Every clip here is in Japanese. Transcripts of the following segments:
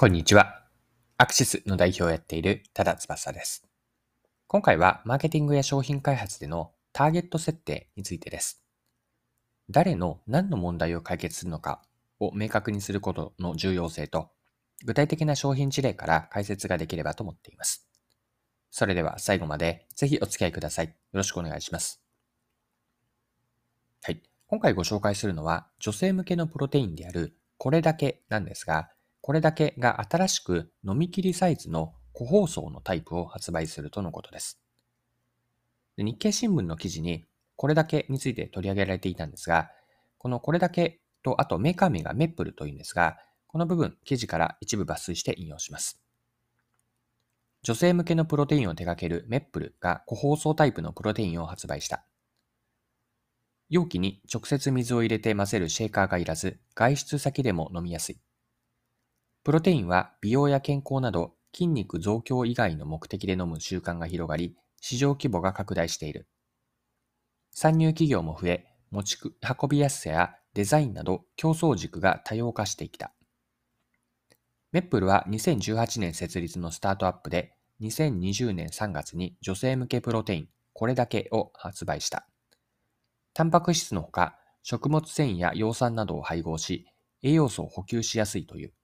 こんにちは。アクシスの代表をやっている多田翼です。今回はマーケティングや商品開発でのターゲット設定についてです。誰の何の問題を解決するのかを明確にすることの重要性と、具体的な商品事例から解説ができればと思っています。それでは最後までぜひお付き合いください。よろしくお願いします。はい。今回ご紹介するのは女性向けのプロテインであるこれだけなんですが、これだけが新しく飲み切りサイズの個包装のタイプを発売するとのことです。日経新聞の記事にこれだけについて取り上げられていたんですが、このこれだけとあとメーカー名がメップルというんですが、この部分、記事から一部抜粋して引用します。女性向けのプロテインを手掛けるメップルが個包装タイプのプロテインを発売した。容器に直接水を入れて混ぜるシェーカーがいらず、外出先でも飲みやすい。プロテインは美容や健康など筋肉増強以外の目的で飲む習慣が広がり、市場規模が拡大している。参入企業も増え、持ち運びやすさやデザインなど競争軸が多様化してきた。メップルは2018年設立のスタートアップで、2020年3月に女性向けプロテイン、これだけを発売した。タンパク質のほか、食物繊維や葉酸などを配合し、栄養素を補給しやすいという。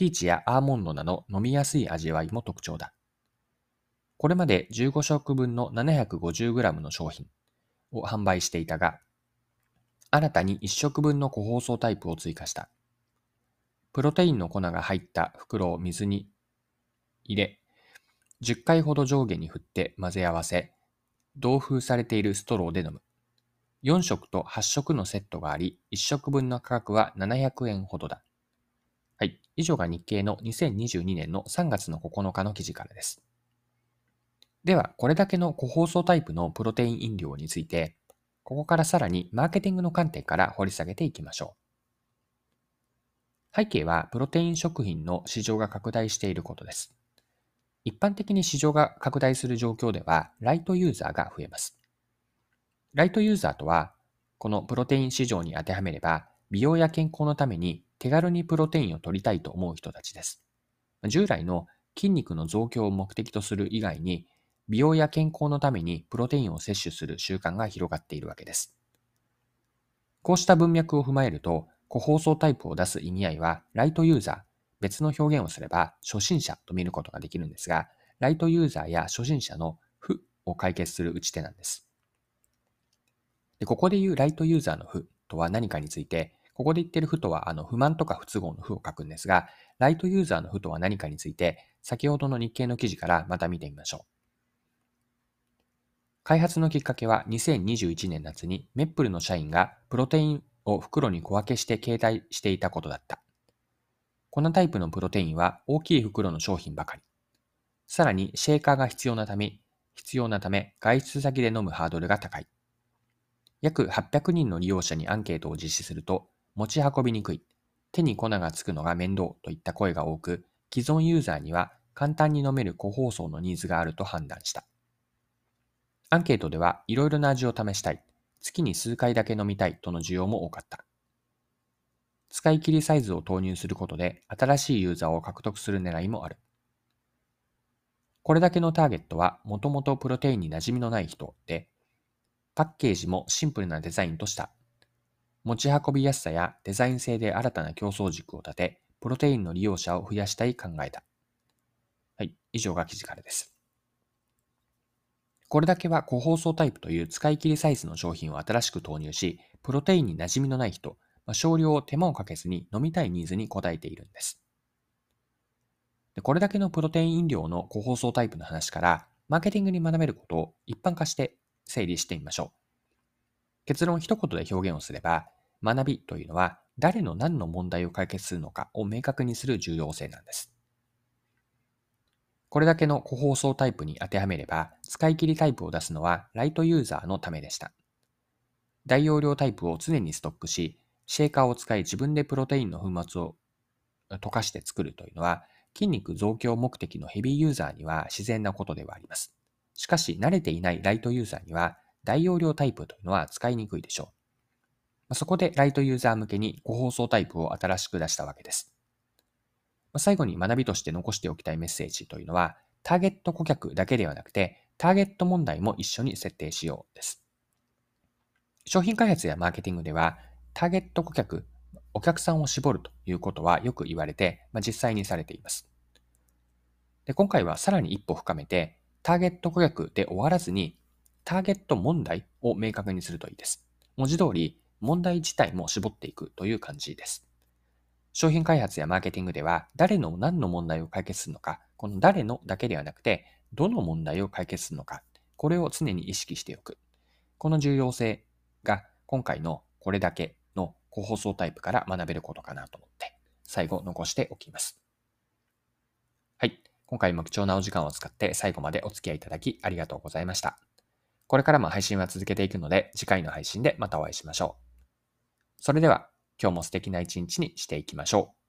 ピーチやアーモンドなど飲みやすい味わいも特徴だ。これまで15食分の 750g の商品を販売していたが、新たに1食分の個包装タイプを追加した。プロテインの粉が入った袋を水に入れ、10回ほど上下に振って混ぜ合わせ、同封されているストローで飲む。4食と8食のセットがあり、1食分の価格は700円ほどだ。はい。以上が日経の2022年の3月の9日の記事からです。では、これだけの個包装タイプのプロテイン飲料について、ここからさらにマーケティングの観点から掘り下げていきましょう。背景は、プロテイン食品の市場が拡大していることです。一般的に市場が拡大する状況では、ライトユーザーが増えます。ライトユーザーとは、このプロテイン市場に当てはめれば、美容や健康のために手軽にプロテインを取りたいと思う人たちです。従来の筋肉の増強を目的とする以外に、美容や健康のためにプロテインを摂取する習慣が広がっているわけです。こうした文脈を踏まえると、個包装タイプを出す意味合いは、ライトユーザー、別の表現をすれば初心者と見ることができるんですが、ライトユーザーや初心者の負を解決する打ち手なんです。でここで言うライトユーザーの負とは何かについて、ここで言ってる負とは、あの、不満とか不都合の負を書くんですが、ライトユーザーの負とは何かについて、先ほどの日経の記事からまた見てみましょう。開発のきっかけは2021年夏にメップルの社員がプロテインを袋に小分けして携帯していたことだった。このタイプのプロテインは大きい袋の商品ばかり。さらにシェーカーが必要なため、必要なため外出先で飲むハードルが高い。約800人の利用者にアンケートを実施すると、持ち運びにくい、手に粉がつくのが面倒といった声が多く、既存ユーザーには簡単に飲める個包装のニーズがあると判断した。アンケートではいろいろな味を試したい、月に数回だけ飲みたいとの需要も多かった。使い切りサイズを投入することで新しいユーザーを獲得する狙いもある。これだけのターゲットはもともとプロテインに馴染みのない人で、パッケージもシンプルなデザインとした。持ち運びやすさやデザイン性で新たな競争軸を立て、プロテインの利用者を増やしたい考えだ。はい、以上が記事からです。これだけは個包装タイプという使い切りサイズの商品を新しく投入し、プロテインに馴染みのない人、まあ、少量を手間をかけずに飲みたいニーズに応えているんです。でこれだけのプロテイン飲料の個包装タイプの話から、マーケティングに学べることを一般化して整理してみましょう。結論一言で表現をすれば、学びというのは誰の何の問題を解決するのかを明確にする重要性なんです。これだけの個包装タイプに当てはめれば、使い切りタイプを出すのはライトユーザーのためでした。大容量タイプを常にストックし、シェーカーを使い自分でプロテインの粉末を溶かして作るというのは、筋肉増強目的のヘビーユーザーには自然なことではあります。しかし、慣れていないライトユーザーには、大容量タイプというのは使いにくいでしょう。そこでライトユーザー向けに個包装タイプを新しく出したわけです。最後に学びとして残しておきたいメッセージというのは、ターゲット顧客だけではなくて、ターゲット問題も一緒に設定しようです。商品開発やマーケティングでは、ターゲット顧客、お客さんを絞るということはよく言われて、まあ、実際にされていますで。今回はさらに一歩深めて、ターゲット顧客で終わらずに、ターゲット問題を明確にするといいです。文字通り、問題自体も絞っていくという感じです。商品開発やマーケティングでは、誰の何の問題を解決するのか、この誰のだけではなくて、どの問題を解決するのか、これを常に意識しておく。この重要性が今回のこれだけの個包装タイプから学べることかなと思って最後残しておきます。はい。今回も貴重なお時間を使って最後までお付き合いいただきありがとうございました。これからも配信は続けていくので次回の配信でまたお会いしましょう。それでは今日も素敵な一日にしていきましょう。